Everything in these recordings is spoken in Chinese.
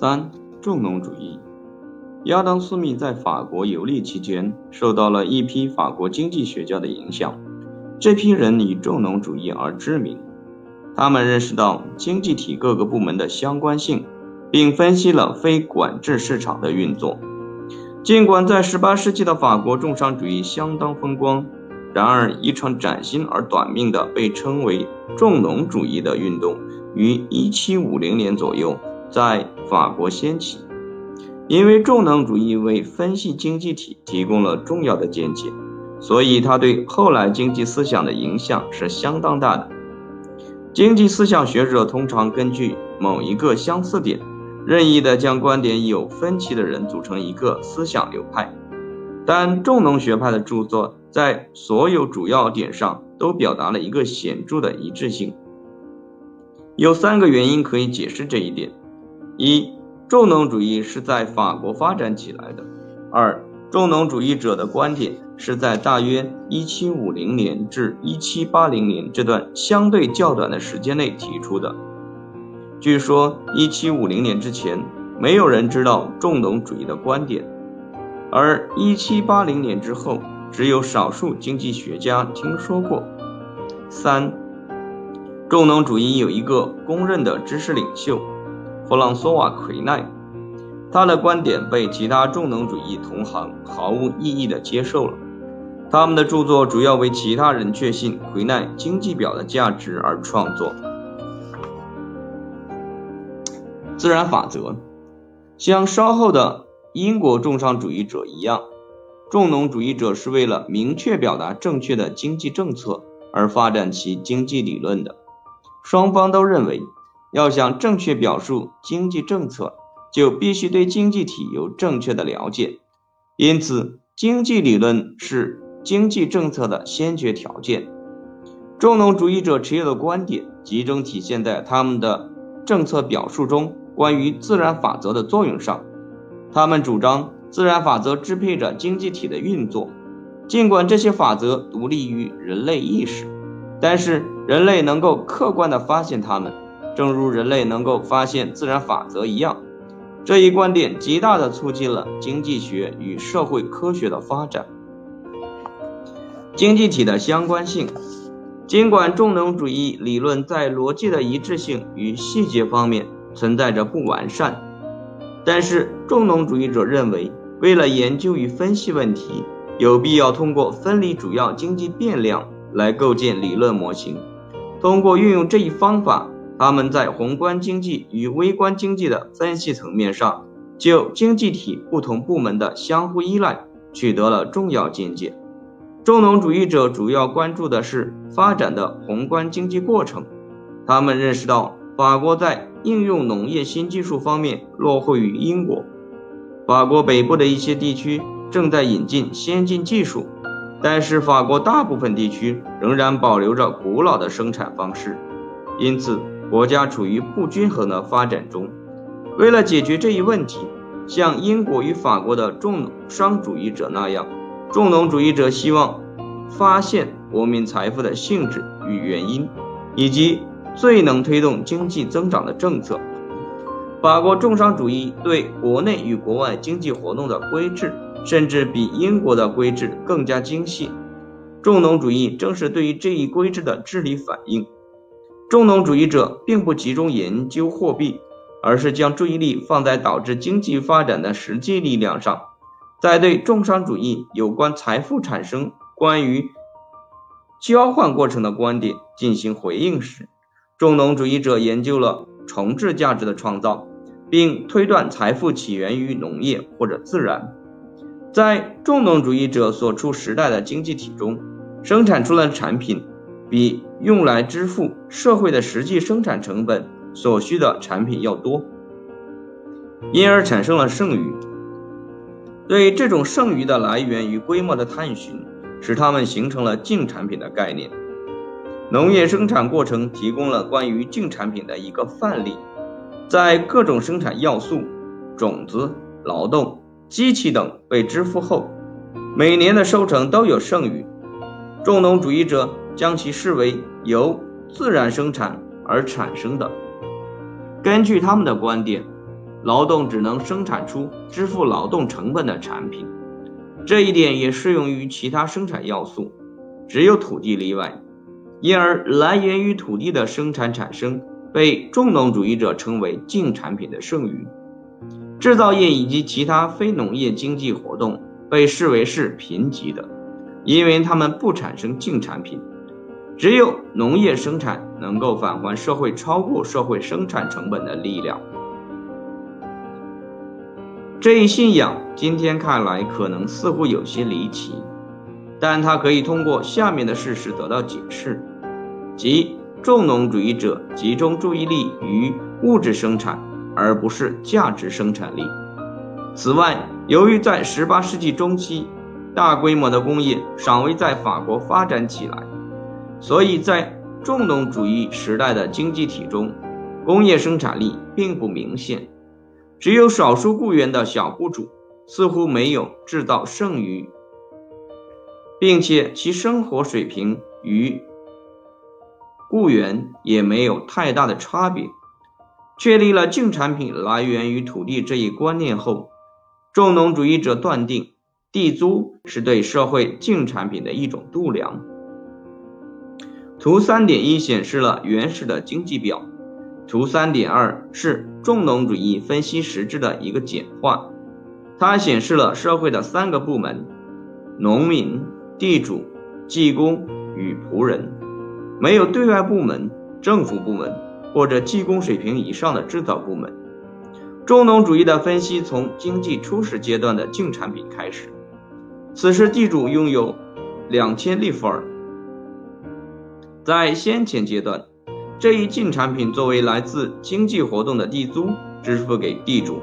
三、重农主义。亚当·斯密在法国游历期间，受到了一批法国经济学家的影响。这批人以重农主义而知名。他们认识到经济体各个部门的相关性，并分析了非管制市场的运作。尽管在18世纪的法国重商主义相当风光，然而一场崭新而短命的被称为重农主义的运动于1750年左右在法国掀起。因为重农主义为分析经济体提供了重要的见解，所以它对后来经济思想的影响是相当大的。经济思想学者通常根据某一个相似点，任意的将观点有分歧的人组成一个思想流派。但重农学派的著作在所有主要点上都表达了一个显著的一致性。有三个原因可以解释这一点：一。重农主义是在法国发展起来的。二，重农主义者的观点是在大约1750年至1780年这段相对较短的时间内提出的。据说1750年之前，没有人知道重农主义的观点，而1780年之后，只有少数经济学家听说过。三，重农主义有一个公认的知识领袖。弗朗索瓦·奎奈，他的观点被其他重农主义同行毫无异议地接受了。他们的著作主要为其他人确信奎奈经济表的价值而创作。自然法则，像稍后的英国重商主义者一样，重农主义者是为了明确表达正确的经济政策而发展其经济理论的。双方都认为。要想正确表述经济政策，就必须对经济体有正确的了解。因此，经济理论是经济政策的先决条件。重农主义者持有的观点集中体现在他们的政策表述中关于自然法则的作用上。他们主张自然法则支配着经济体的运作，尽管这些法则独立于人类意识，但是人类能够客观地发现它们。正如人类能够发现自然法则一样，这一观点极大地促进了经济学与社会科学的发展。经济体的相关性，尽管重农主义理论在逻辑的一致性与细节方面存在着不完善，但是重农主义者认为，为了研究与分析问题，有必要通过分离主要经济变量来构建理论模型。通过运用这一方法。他们在宏观经济与微观经济的分析层面上，就经济体不同部门的相互依赖取得了重要见解。重农主义者主要关注的是发展的宏观经济过程。他们认识到，法国在应用农业新技术方面落后于英国。法国北部的一些地区正在引进先进技术，但是法国大部分地区仍然保留着古老的生产方式，因此。国家处于不均衡的发展中。为了解决这一问题，像英国与法国的重商主义者那样，重农主义者希望发现国民财富的性质与原因，以及最能推动经济增长的政策。法国重商主义对国内与国外经济活动的规制，甚至比英国的规制更加精细。重农主义正是对于这一规制的智力反应。重农主义者并不集中研究货币，而是将注意力放在导致经济发展的实际力量上。在对重商主义有关财富产生、关于交换过程的观点进行回应时，重农主义者研究了重置价值的创造，并推断财富起源于农业或者自然。在重农主义者所处时代的经济体中，生产出来的产品。比用来支付社会的实际生产成本所需的产品要多，因而产生了剩余。对这种剩余的来源与规模的探寻，使他们形成了净产品的概念。农业生产过程提供了关于净产品的一个范例。在各种生产要素——种子、劳动、机器等被支付后，每年的收成都有剩余。重农主义者。将其视为由自然生产而产生的。根据他们的观点，劳动只能生产出支付劳动成本的产品。这一点也适用于其他生产要素，只有土地例外。因而，来源于土地的生产产生被重农主义者称为净产品的剩余。制造业以及其他非农业经济活动被视为是贫瘠的，因为它们不产生净产品。只有农业生产能够返还社会超过社会生产成本的力量。这一信仰今天看来可能似乎有些离奇，但它可以通过下面的事实得到解释：即重农主义者集中注意力于物质生产，而不是价值生产力。此外，由于在18世纪中期，大规模的工业尚未在法国发展起来。所以在重农主义时代的经济体中，工业生产力并不明显，只有少数雇员的小雇主似乎没有制造剩余，并且其生活水平与雇员也没有太大的差别。确立了净产品来源于土地这一观念后，重农主义者断定地租是对社会净产品的一种度量。图三点一显示了原始的经济表，图三点二是重农主义分析实质的一个简化。它显示了社会的三个部门：农民、地主、技工与仆人，没有对外部门、政府部门或者技工水平以上的制造部门。重农主义的分析从经济初始阶段的净产品开始，此时地主拥有两千立弗尔。在先前阶段，这一净产品作为来自经济活动的地租支付给地主。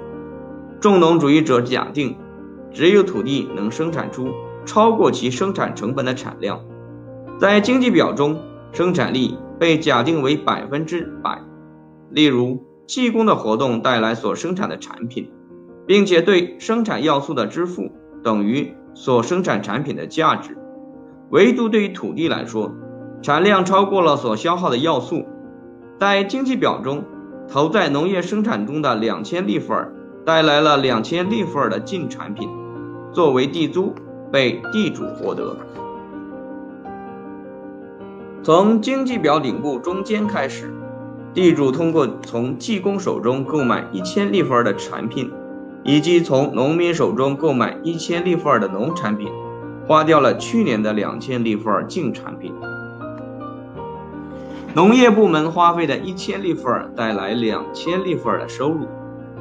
重农主义者假定，只有土地能生产出超过其生产成本的产量。在经济表中，生产力被假定为百分之百。例如，技工的活动带来所生产的产品，并且对生产要素的支付等于所生产产品的价值。唯独对于土地来说，产量超过了所消耗的要素，在经济表中，投在农业生产中的两千立弗尔带来了两千立弗尔的净产品，作为地租被地主获得。从经济表顶部中间开始，地主通过从技工手中购买一千立弗尔的产品，以及从农民手中购买一千立弗尔的农产品，花掉了去年的两千立弗尔净产品。农业部门花费的一千利弗尔带来两千利弗尔的收入，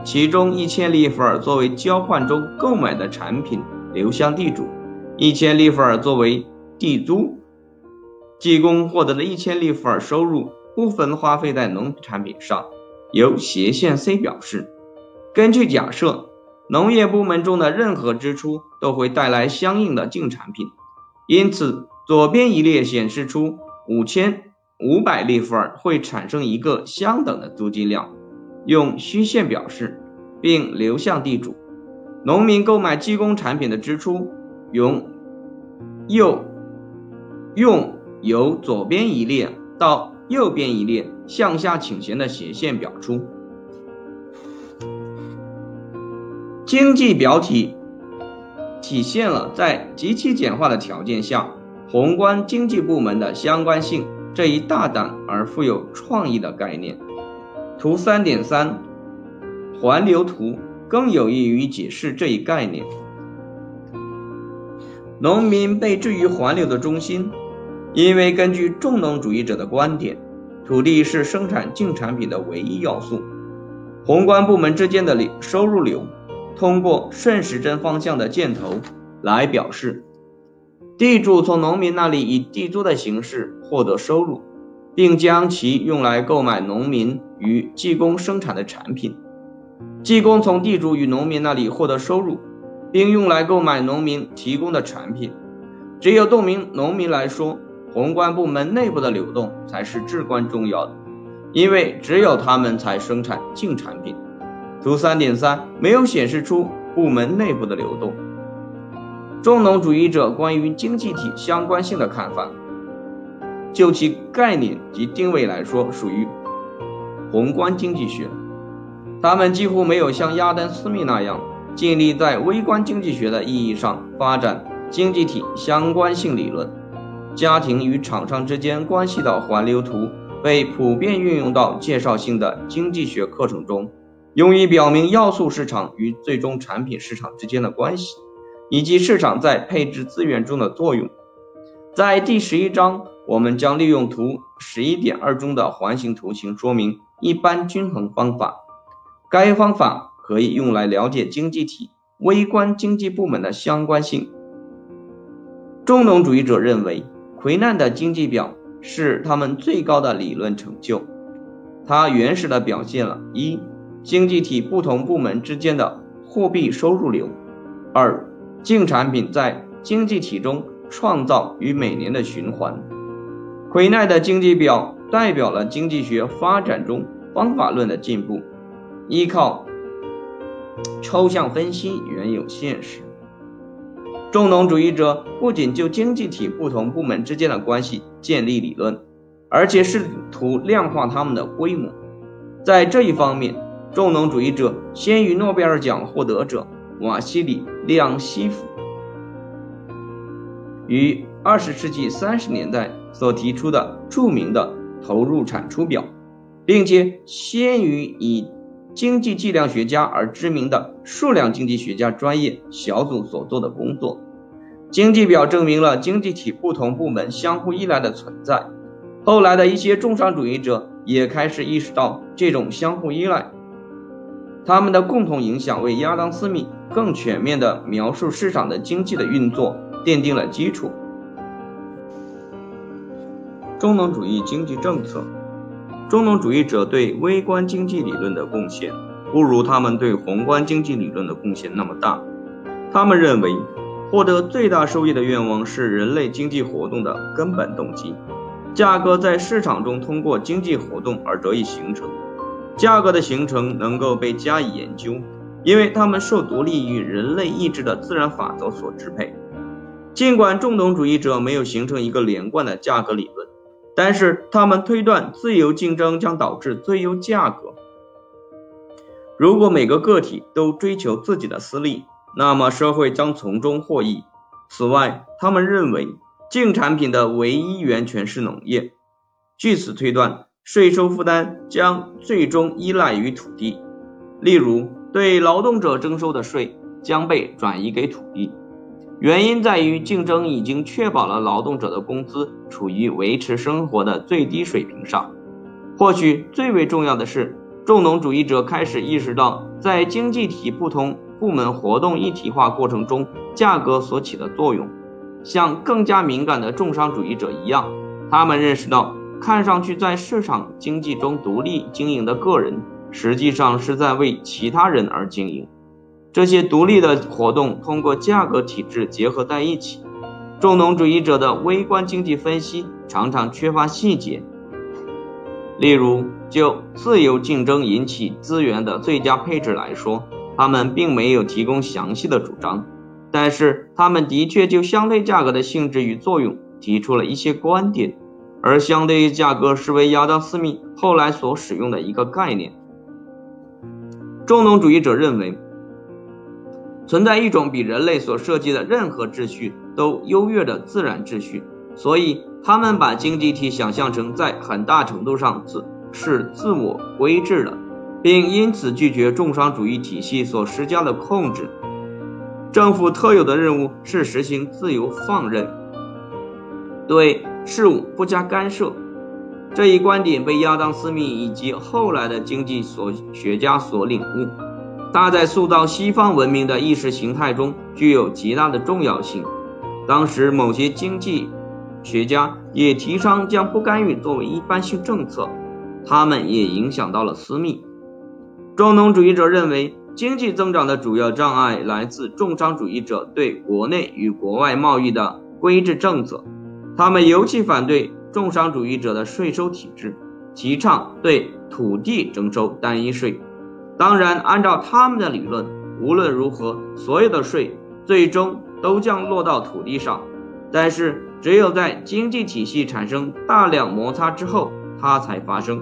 其中一千利弗尔作为交换中购买的产品流向地主，一千利弗尔作为地租。技工获得的一千利弗尔收入部分花费在农产品上，由斜线 C 表示。根据假设，农业部门中的任何支出都会带来相应的净产品，因此左边一列显示出五千。五百立弗尔会产生一个相等的租金量，用虚线表示，并流向地主。农民购买技工产品的支出，用右用由左边一列到右边一列向下倾斜的斜线表出。经济表体体现了在极其简化的条件下，宏观经济部门的相关性。这一大胆而富有创意的概念，图三点三环流图更有益于解释这一概念。农民被置于环流的中心，因为根据重农主义者的观点，土地是生产净产品的唯一要素。宏观部门之间的流收入流，通过顺时针方向的箭头来表示。地主从农民那里以地租的形式获得收入，并将其用来购买农民与技工生产的产品。技工从地主与农民那里获得收入，并用来购买农民提供的产品。只有动明农民来说，宏观部门内部的流动才是至关重要的，因为只有他们才生产净产品。图三点三没有显示出部门内部的流动。重农主义者关于经济体相关性的看法，就其概念及定位来说，属于宏观经济学。他们几乎没有像亚当·斯密那样尽力在微观经济学的意义上发展经济体相关性理论。家庭与厂商之间关系的环流图被普遍运用到介绍性的经济学课程中，用于表明要素市场与最终产品市场之间的关系，以及市场在配置资源中的作用。在第十一章，我们将利用图十一点二中的环形图形说明一般均衡方法。该方法可以用来了解经济体微观经济部门的相关性。中农主义者认为，奎难的经济表是他们最高的理论成就。它原始的表现了一经济体不同部门之间的货币收入流；二净产品在经济体中。创造与每年的循环。奎奈的经济表代表了经济学发展中方法论的进步，依靠抽象分析原有现实。重农主义者不仅就经济体不同部门之间的关系建立理论，而且试图量化它们的规模。在这一方面，重农主义者先于诺贝尔奖获得者瓦西里·亮西夫。于二十世纪三十年代所提出的著名的投入产出表，并且先于以经济计量学家而知名的数量经济学家专业小组所做的工作。经济表证明了经济体不同部门相互依赖的存在。后来的一些重商主义者也开始意识到这种相互依赖，他们的共同影响为亚当·斯密更全面地描述市场的经济的运作。奠定了基础。中农主义经济政策，中农主义者对微观经济理论的贡献不如他们对宏观经济理论的贡献那么大。他们认为，获得最大收益的愿望是人类经济活动的根本动机。价格在市场中通过经济活动而得以形成。价格的形成能够被加以研究，因为他们受独立于人类意志的自然法则所支配。尽管重农主义者没有形成一个连贯的价格理论，但是他们推断自由竞争将导致最优价格。如果每个个体都追求自己的私利，那么社会将从中获益。此外，他们认为净产品的唯一源泉是农业。据此推断，税收负担将最终依赖于土地。例如，对劳动者征收的税将被转移给土地。原因在于，竞争已经确保了劳动者的工资处于维持生活的最低水平上。或许最为重要的是，重农主义者开始意识到，在经济体不同部门活动一体化过程中，价格所起的作用。像更加敏感的重商主义者一样，他们认识到，看上去在市场经济中独立经营的个人，实际上是在为其他人而经营。这些独立的活动通过价格体制结合在一起。重农主义者的微观经济分析常常缺乏细节，例如就自由竞争引起资源的最佳配置来说，他们并没有提供详细的主张，但是他们的确就相对价格的性质与作用提出了一些观点，而相对价格是为亚当·斯密后来所使用的一个概念。重农主义者认为。存在一种比人类所设计的任何秩序都优越的自然秩序，所以他们把经济体想象成在很大程度上自是自我规制的，并因此拒绝重商主义体系所施加的控制。政府特有的任务是实行自由放任，对事物不加干涉。这一观点被亚当·斯密以及后来的经济所学家所领悟。它在塑造西方文明的意识形态中具有极大的重要性。当时，某些经济学家也提倡将不干预作为一般性政策，他们也影响到了私密。重农主义者认为，经济增长的主要障碍来自重商主义者对国内与国外贸易的规制政策。他们尤其反对重商主义者的税收体制，提倡对土地征收单一税。当然，按照他们的理论，无论如何，所有的税最终都将落到土地上。但是，只有在经济体系产生大量摩擦之后，它才发生。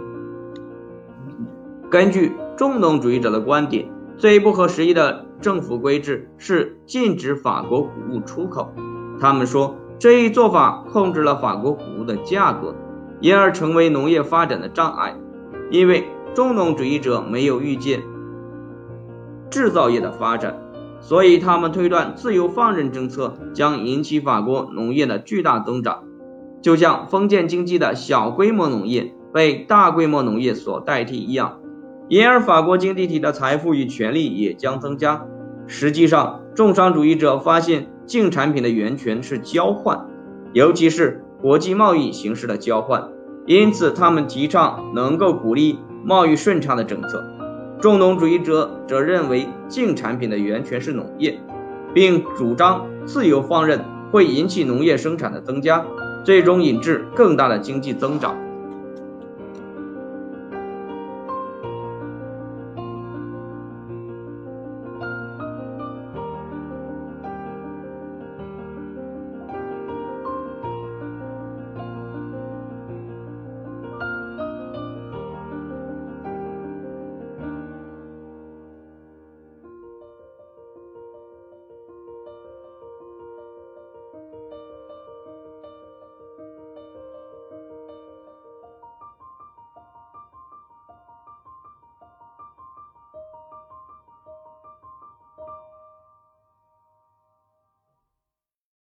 根据重农主义者的观点，最不合时宜的政府规制是禁止法国谷物出口。他们说，这一做法控制了法国谷物的价格，因而成为农业发展的障碍。因为重农主义者没有预见制造业的发展。所以，他们推断自由放任政策将引起法国农业的巨大增长，就像封建经济的小规模农业被大规模农业所代替一样。因而，法国经济体的财富与权力也将增加。实际上，重商主义者发现净产品的源泉是交换，尤其是国际贸易形式的交换，因此他们提倡能够鼓励贸易顺畅的政策。重农主义者则认为净产品的源泉是农业，并主张自由放任会引起农业生产的增加，最终引致更大的经济增长。